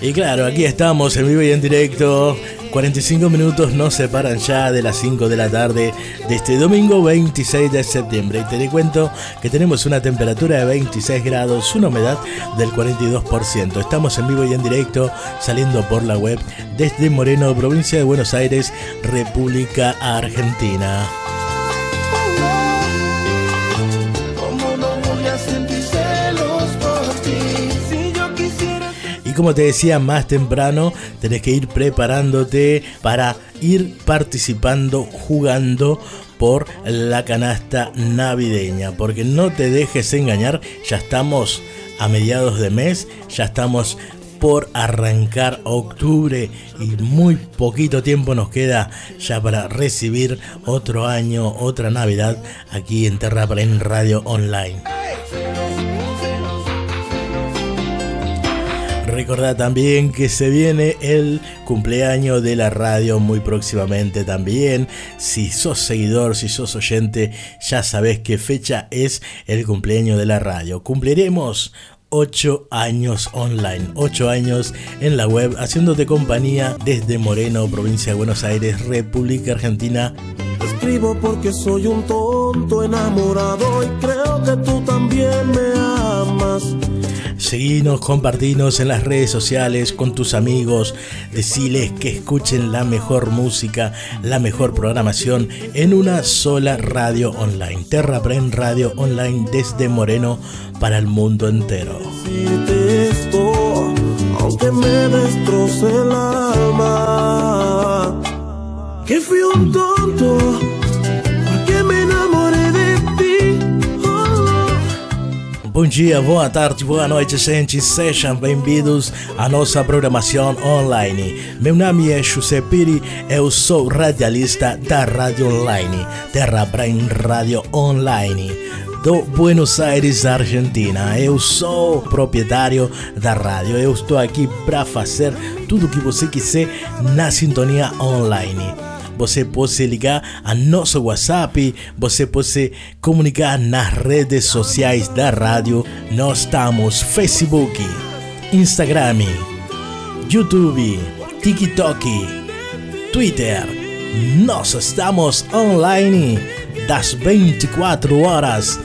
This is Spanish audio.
Y claro, aquí estamos en vivo y en directo 45 minutos nos separan ya de las 5 de la tarde de este domingo 26 de septiembre. Y te cuento que tenemos una temperatura de 26 grados, una humedad del 42%. Estamos en vivo y en directo saliendo por la web desde Moreno, provincia de Buenos Aires, República Argentina. Como te decía más temprano, tenés que ir preparándote para ir participando, jugando por la canasta navideña. Porque no te dejes engañar, ya estamos a mediados de mes, ya estamos por arrancar octubre y muy poquito tiempo nos queda ya para recibir otro año, otra Navidad aquí en Terraplén Radio Online. Recordad también que se viene el cumpleaños de la radio muy próximamente también. Si sos seguidor, si sos oyente, ya sabes qué fecha es el cumpleaños de la radio. Cumpliremos 8 años online, 8 años en la web, haciéndote compañía desde Moreno, provincia de Buenos Aires, República Argentina. Escribo porque soy un tonto enamorado y creo que tú también me amas. Seguinos, compartinos en las redes sociales con tus amigos, deciles que escuchen la mejor música, la mejor programación en una sola radio online. Terrapren Radio Online desde Moreno para el mundo entero. aunque me destroce el alma, que fui un tonto Bom dia, boa tarde, boa noite, gente. Sejam bem-vindos à nossa programação online. Meu nome é José Piri, eu sou radialista da Rádio Online, Terra Brain Rádio Online do Buenos Aires, Argentina. Eu sou proprietário da rádio. Eu estou aqui para fazer tudo o que você quiser na sintonia online. Você pode ligar a nosso WhatsApp, você pode comunicar nas redes sociais da rádio. Nós estamos Facebook, Instagram, YouTube, TikTok, Twitter. Nós estamos online das 24 horas